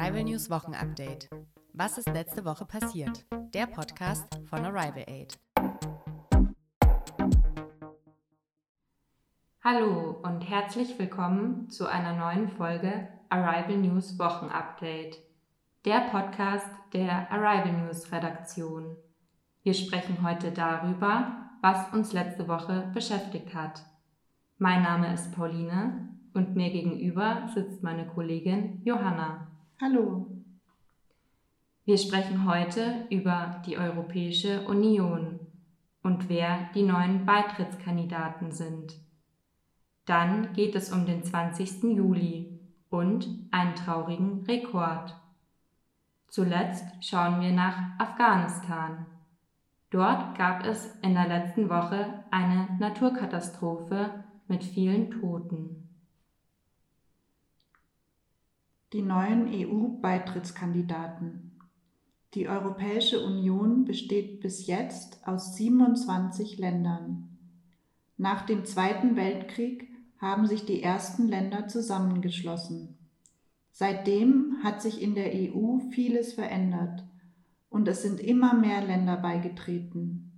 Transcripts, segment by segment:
Arrival News Wochenupdate. Was ist letzte Woche passiert? Der Podcast von Arrival Aid. Hallo und herzlich willkommen zu einer neuen Folge Arrival News Wochenupdate, der Podcast der Arrival News Redaktion. Wir sprechen heute darüber, was uns letzte Woche beschäftigt hat. Mein Name ist Pauline und mir gegenüber sitzt meine Kollegin Johanna. Hallo. Wir sprechen heute über die Europäische Union und wer die neuen Beitrittskandidaten sind. Dann geht es um den 20. Juli und einen traurigen Rekord. Zuletzt schauen wir nach Afghanistan. Dort gab es in der letzten Woche eine Naturkatastrophe mit vielen Toten. Die neuen EU-Beitrittskandidaten. Die Europäische Union besteht bis jetzt aus 27 Ländern. Nach dem Zweiten Weltkrieg haben sich die ersten Länder zusammengeschlossen. Seitdem hat sich in der EU vieles verändert und es sind immer mehr Länder beigetreten.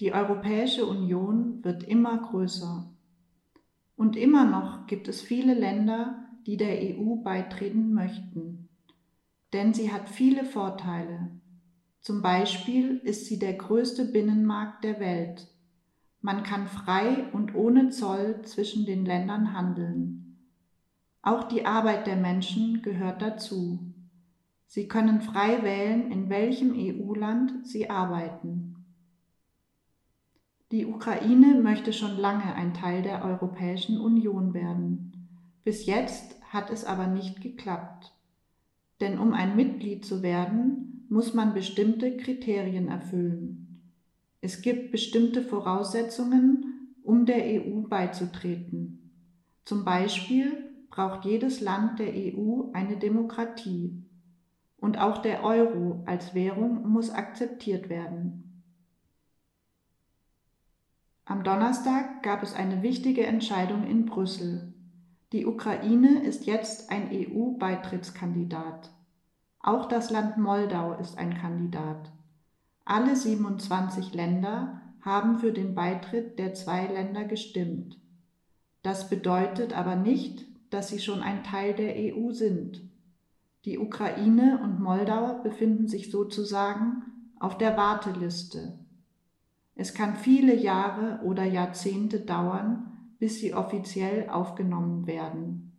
Die Europäische Union wird immer größer. Und immer noch gibt es viele Länder, die der EU beitreten möchten. Denn sie hat viele Vorteile. Zum Beispiel ist sie der größte Binnenmarkt der Welt. Man kann frei und ohne Zoll zwischen den Ländern handeln. Auch die Arbeit der Menschen gehört dazu. Sie können frei wählen, in welchem EU-Land sie arbeiten. Die Ukraine möchte schon lange ein Teil der Europäischen Union werden. Bis jetzt hat es aber nicht geklappt. Denn um ein Mitglied zu werden, muss man bestimmte Kriterien erfüllen. Es gibt bestimmte Voraussetzungen, um der EU beizutreten. Zum Beispiel braucht jedes Land der EU eine Demokratie. Und auch der Euro als Währung muss akzeptiert werden. Am Donnerstag gab es eine wichtige Entscheidung in Brüssel. Die Ukraine ist jetzt ein EU-Beitrittskandidat. Auch das Land Moldau ist ein Kandidat. Alle 27 Länder haben für den Beitritt der zwei Länder gestimmt. Das bedeutet aber nicht, dass sie schon ein Teil der EU sind. Die Ukraine und Moldau befinden sich sozusagen auf der Warteliste. Es kann viele Jahre oder Jahrzehnte dauern, bis sie offiziell aufgenommen werden.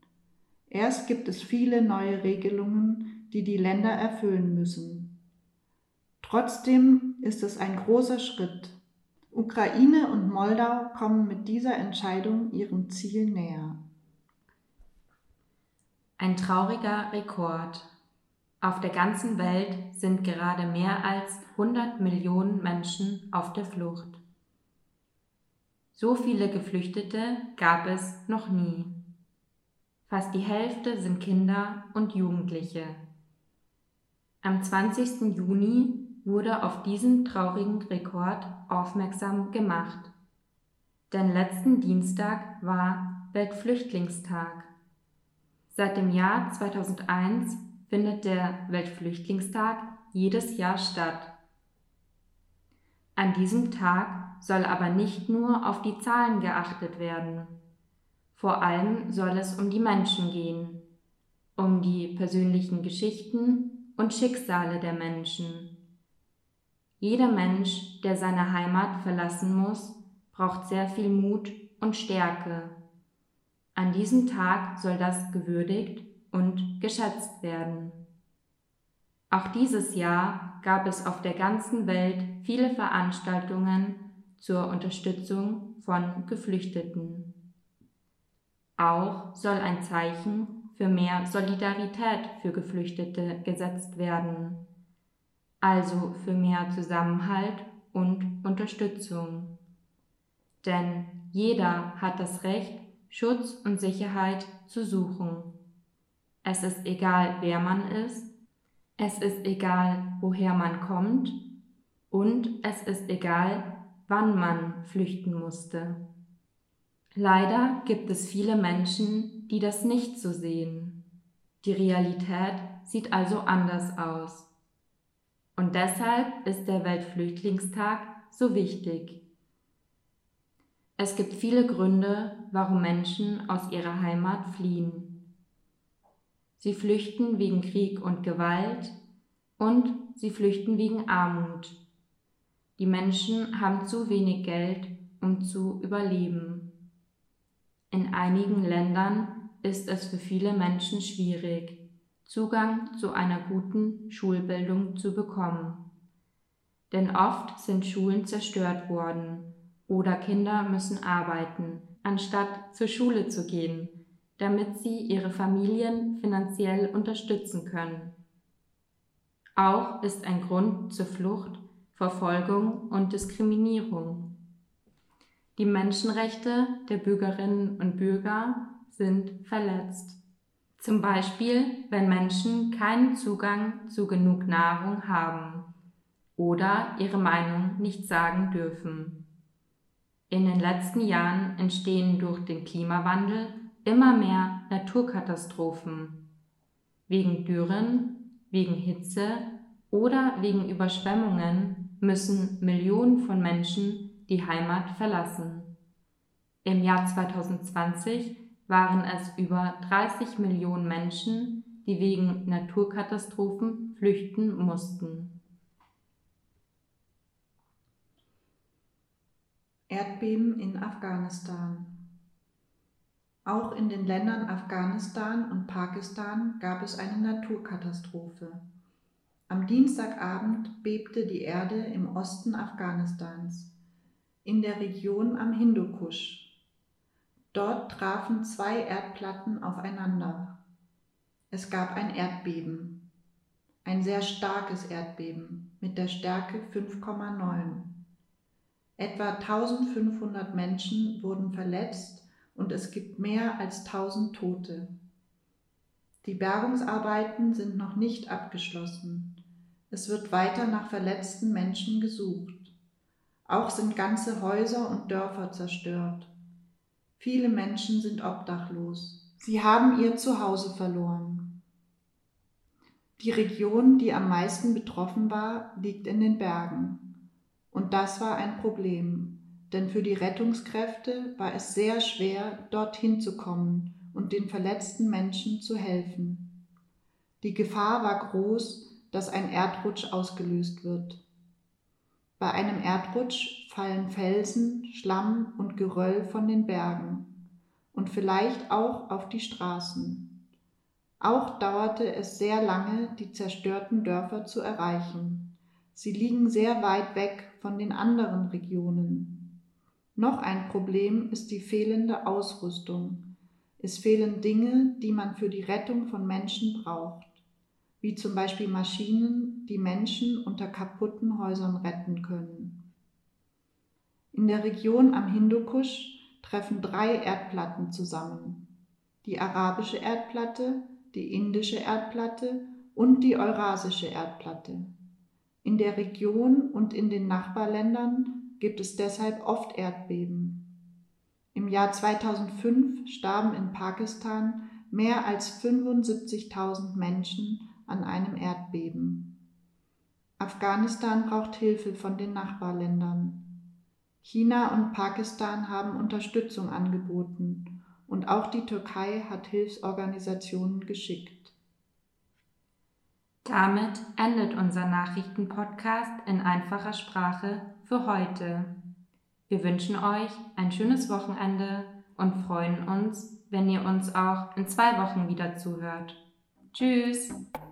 Erst gibt es viele neue Regelungen, die die Länder erfüllen müssen. Trotzdem ist es ein großer Schritt. Ukraine und Moldau kommen mit dieser Entscheidung ihrem Ziel näher. Ein trauriger Rekord. Auf der ganzen Welt sind gerade mehr als 100 Millionen Menschen auf der Flucht. So viele Geflüchtete gab es noch nie. Fast die Hälfte sind Kinder und Jugendliche. Am 20. Juni wurde auf diesen traurigen Rekord aufmerksam gemacht. Denn letzten Dienstag war Weltflüchtlingstag. Seit dem Jahr 2001 findet der Weltflüchtlingstag jedes Jahr statt. An diesem Tag soll aber nicht nur auf die Zahlen geachtet werden. Vor allem soll es um die Menschen gehen, um die persönlichen Geschichten und Schicksale der Menschen. Jeder Mensch, der seine Heimat verlassen muss, braucht sehr viel Mut und Stärke. An diesem Tag soll das gewürdigt und geschätzt werden. Auch dieses Jahr gab es auf der ganzen Welt viele Veranstaltungen zur Unterstützung von Geflüchteten. Auch soll ein Zeichen für mehr Solidarität für Geflüchtete gesetzt werden, also für mehr Zusammenhalt und Unterstützung. Denn jeder hat das Recht, Schutz und Sicherheit zu suchen. Es ist egal, wer man ist, es ist egal, woher man kommt und es ist egal, wann man flüchten musste. Leider gibt es viele Menschen, die das nicht so sehen. Die Realität sieht also anders aus. Und deshalb ist der Weltflüchtlingstag so wichtig. Es gibt viele Gründe, warum Menschen aus ihrer Heimat fliehen. Sie flüchten wegen Krieg und Gewalt und sie flüchten wegen Armut. Die Menschen haben zu wenig Geld, um zu überleben. In einigen Ländern ist es für viele Menschen schwierig, Zugang zu einer guten Schulbildung zu bekommen. Denn oft sind Schulen zerstört worden oder Kinder müssen arbeiten, anstatt zur Schule zu gehen, damit sie ihre Familien finanziell unterstützen können. Auch ist ein Grund zur Flucht Verfolgung und Diskriminierung. Die Menschenrechte der Bürgerinnen und Bürger sind verletzt. Zum Beispiel, wenn Menschen keinen Zugang zu genug Nahrung haben oder ihre Meinung nicht sagen dürfen. In den letzten Jahren entstehen durch den Klimawandel immer mehr Naturkatastrophen. Wegen Dürren, wegen Hitze oder wegen Überschwemmungen müssen Millionen von Menschen die Heimat verlassen. Im Jahr 2020 waren es über 30 Millionen Menschen, die wegen Naturkatastrophen flüchten mussten. Erdbeben in Afghanistan. Auch in den Ländern Afghanistan und Pakistan gab es eine Naturkatastrophe. Am Dienstagabend bebte die Erde im Osten Afghanistans, in der Region am Hindukusch. Dort trafen zwei Erdplatten aufeinander. Es gab ein Erdbeben, ein sehr starkes Erdbeben mit der Stärke 5,9. Etwa 1500 Menschen wurden verletzt und es gibt mehr als 1000 Tote. Die Bergungsarbeiten sind noch nicht abgeschlossen. Es wird weiter nach verletzten Menschen gesucht. Auch sind ganze Häuser und Dörfer zerstört. Viele Menschen sind obdachlos. Sie haben ihr Zuhause verloren. Die Region, die am meisten betroffen war, liegt in den Bergen. Und das war ein Problem, denn für die Rettungskräfte war es sehr schwer, dorthin zu kommen und den verletzten Menschen zu helfen. Die Gefahr war groß, dass ein Erdrutsch ausgelöst wird. Bei einem Erdrutsch fallen Felsen, Schlamm und Geröll von den Bergen und vielleicht auch auf die Straßen. Auch dauerte es sehr lange, die zerstörten Dörfer zu erreichen. Sie liegen sehr weit weg von den anderen Regionen. Noch ein Problem ist die fehlende Ausrüstung. Es fehlen Dinge, die man für die Rettung von Menschen braucht, wie zum Beispiel Maschinen, die Menschen unter kaputten Häusern retten können. In der Region am Hindukusch treffen drei Erdplatten zusammen. Die arabische Erdplatte, die indische Erdplatte und die eurasische Erdplatte. In der Region und in den Nachbarländern gibt es deshalb oft Erdbeben. Im Jahr 2005 starben in Pakistan mehr als 75.000 Menschen an einem Erdbeben. Afghanistan braucht Hilfe von den Nachbarländern. China und Pakistan haben Unterstützung angeboten und auch die Türkei hat Hilfsorganisationen geschickt. Damit endet unser Nachrichtenpodcast in einfacher Sprache für heute. Wir wünschen euch ein schönes Wochenende und freuen uns, wenn ihr uns auch in zwei Wochen wieder zuhört. Tschüss.